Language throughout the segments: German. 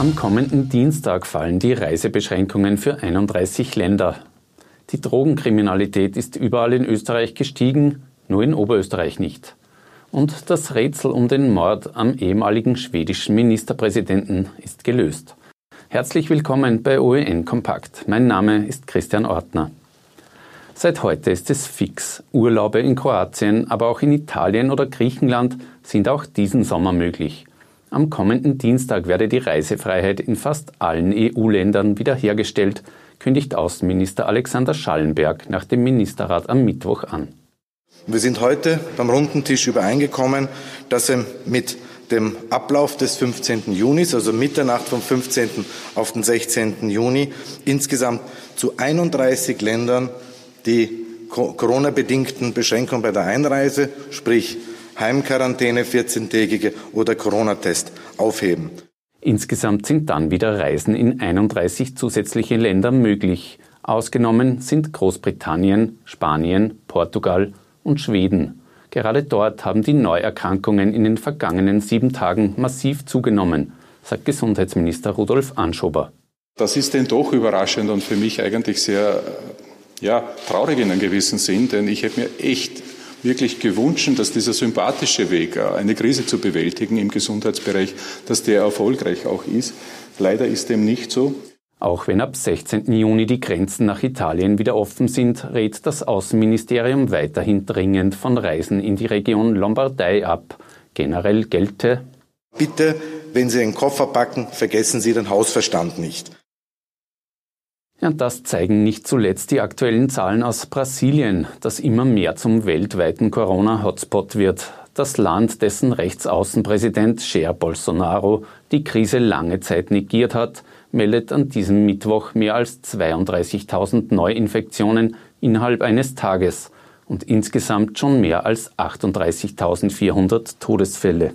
Am kommenden Dienstag fallen die Reisebeschränkungen für 31 Länder. Die Drogenkriminalität ist überall in Österreich gestiegen, nur in Oberösterreich nicht. Und das Rätsel um den Mord am ehemaligen schwedischen Ministerpräsidenten ist gelöst. Herzlich willkommen bei OEN Kompakt. Mein Name ist Christian Ortner. Seit heute ist es fix. Urlaube in Kroatien, aber auch in Italien oder Griechenland sind auch diesen Sommer möglich. Am kommenden Dienstag werde die Reisefreiheit in fast allen EU-Ländern wiederhergestellt, kündigt Außenminister Alexander Schallenberg nach dem Ministerrat am Mittwoch an. Wir sind heute beim runden Tisch übereingekommen, dass mit dem Ablauf des 15. Junis, also Mitternacht vom 15. auf den 16. Juni, insgesamt zu 31 Ländern die Corona-bedingten Beschränkungen bei der Einreise, sprich Heimquarantäne 14-tägige oder Corona-Test aufheben. Insgesamt sind dann wieder Reisen in 31 zusätzliche Länder möglich. Ausgenommen sind Großbritannien, Spanien, Portugal und Schweden. Gerade dort haben die Neuerkrankungen in den vergangenen sieben Tagen massiv zugenommen, sagt Gesundheitsminister Rudolf Anschober. Das ist denn doch überraschend und für mich eigentlich sehr ja, traurig in einem gewissen Sinn, denn ich hätte mir echt wirklich gewünscht, dass dieser sympathische Weg, äh, eine Krise zu bewältigen im Gesundheitsbereich, dass der erfolgreich auch ist. Leider ist dem nicht so. Auch wenn ab 16. Juni die Grenzen nach Italien wieder offen sind, rät das Außenministerium weiterhin dringend von Reisen in die Region Lombardei ab. Generell gelte Bitte, wenn Sie einen Koffer packen, vergessen Sie den Hausverstand nicht. Ja, das zeigen nicht zuletzt die aktuellen Zahlen aus Brasilien, das immer mehr zum weltweiten Corona-Hotspot wird. Das Land, dessen Rechtsaußenpräsident Jair Bolsonaro die Krise lange Zeit negiert hat, meldet an diesem Mittwoch mehr als 32.000 Neuinfektionen innerhalb eines Tages und insgesamt schon mehr als 38.400 Todesfälle.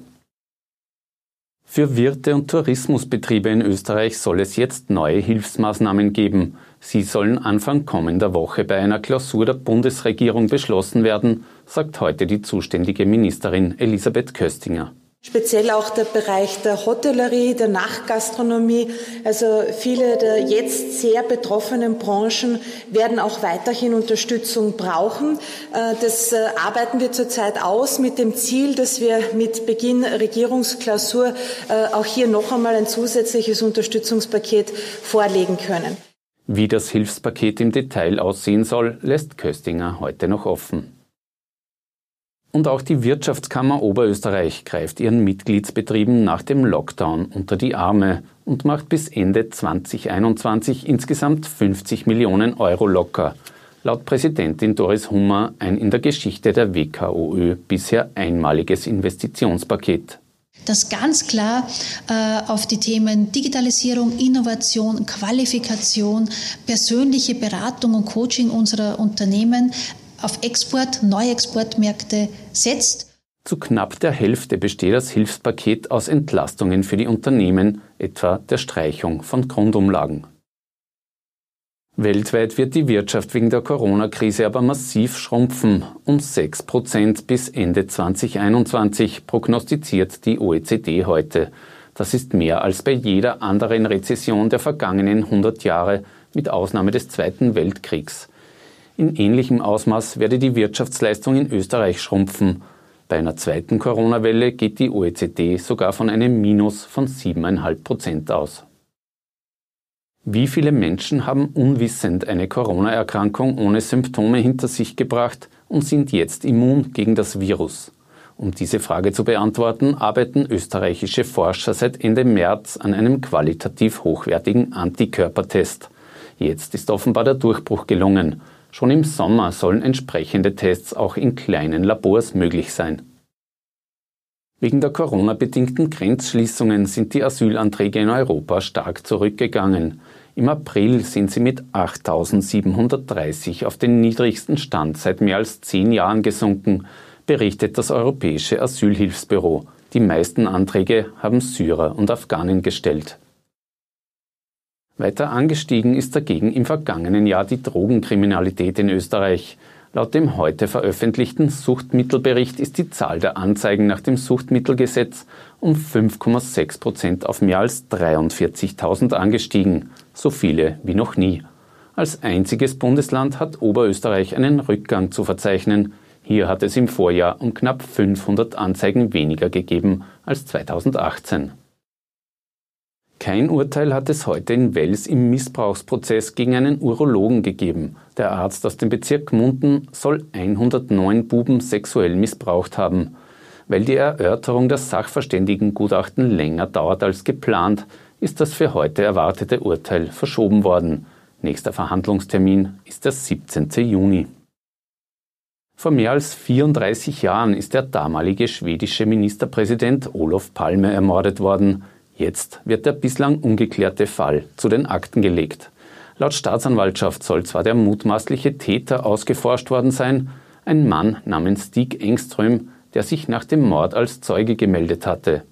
Für Wirte und Tourismusbetriebe in Österreich soll es jetzt neue Hilfsmaßnahmen geben. Sie sollen Anfang kommender Woche bei einer Klausur der Bundesregierung beschlossen werden, sagt heute die zuständige Ministerin Elisabeth Köstinger. Speziell auch der Bereich der Hotellerie, der Nachtgastronomie. Also viele der jetzt sehr betroffenen Branchen werden auch weiterhin Unterstützung brauchen. Äh, das äh, arbeiten wir zurzeit aus mit dem Ziel, dass wir mit Beginn Regierungsklausur äh, auch hier noch einmal ein zusätzliches Unterstützungspaket vorlegen können. Wie das Hilfspaket im Detail aussehen soll, lässt Köstinger heute noch offen. Und auch die Wirtschaftskammer Oberösterreich greift ihren Mitgliedsbetrieben nach dem Lockdown unter die Arme und macht bis Ende 2021 insgesamt 50 Millionen Euro locker. Laut Präsidentin Doris Hummer ein in der Geschichte der WKOÖ bisher einmaliges Investitionspaket das ganz klar äh, auf die Themen Digitalisierung, Innovation, Qualifikation, persönliche Beratung und Coaching unserer Unternehmen auf Export, neue Exportmärkte setzt. Zu knapp der Hälfte besteht das Hilfspaket aus Entlastungen für die Unternehmen, etwa der Streichung von Grundumlagen. Weltweit wird die Wirtschaft wegen der Corona-Krise aber massiv schrumpfen, um 6 Prozent bis Ende 2021, prognostiziert die OECD heute. Das ist mehr als bei jeder anderen Rezession der vergangenen 100 Jahre, mit Ausnahme des Zweiten Weltkriegs. In ähnlichem Ausmaß werde die Wirtschaftsleistung in Österreich schrumpfen. Bei einer zweiten Corona-Welle geht die OECD sogar von einem Minus von 7,5 Prozent aus. Wie viele Menschen haben unwissend eine Corona-Erkrankung ohne Symptome hinter sich gebracht und sind jetzt immun gegen das Virus? Um diese Frage zu beantworten, arbeiten österreichische Forscher seit Ende März an einem qualitativ hochwertigen Antikörpertest. Jetzt ist offenbar der Durchbruch gelungen. Schon im Sommer sollen entsprechende Tests auch in kleinen Labors möglich sein. Wegen der Corona-bedingten Grenzschließungen sind die Asylanträge in Europa stark zurückgegangen. Im April sind sie mit 8.730 auf den niedrigsten Stand seit mehr als zehn Jahren gesunken, berichtet das Europäische Asylhilfsbüro. Die meisten Anträge haben Syrer und Afghanen gestellt. Weiter angestiegen ist dagegen im vergangenen Jahr die Drogenkriminalität in Österreich. Laut dem heute veröffentlichten Suchtmittelbericht ist die Zahl der Anzeigen nach dem Suchtmittelgesetz um 5,6 Prozent auf mehr als 43.000 angestiegen, so viele wie noch nie. Als einziges Bundesland hat Oberösterreich einen Rückgang zu verzeichnen. Hier hat es im Vorjahr um knapp 500 Anzeigen weniger gegeben als 2018. Kein Urteil hat es heute in Wels im Missbrauchsprozess gegen einen Urologen gegeben. Der Arzt aus dem Bezirk Munden soll 109 Buben sexuell missbraucht haben. Weil die Erörterung der Sachverständigengutachten länger dauert als geplant, ist das für heute erwartete Urteil verschoben worden. Nächster Verhandlungstermin ist der 17. Juni. Vor mehr als 34 Jahren ist der damalige schwedische Ministerpräsident Olof Palme ermordet worden. Jetzt wird der bislang ungeklärte Fall zu den Akten gelegt. Laut Staatsanwaltschaft soll zwar der mutmaßliche Täter ausgeforscht worden sein, ein Mann namens Stig Engström, der sich nach dem Mord als Zeuge gemeldet hatte.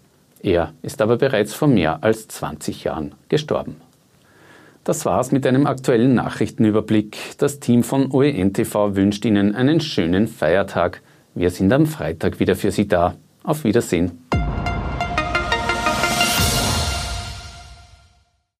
Er ist aber bereits vor mehr als 20 Jahren gestorben. Das war's mit einem aktuellen Nachrichtenüberblick. Das Team von OEN-TV wünscht Ihnen einen schönen Feiertag. Wir sind am Freitag wieder für Sie da. Auf Wiedersehen.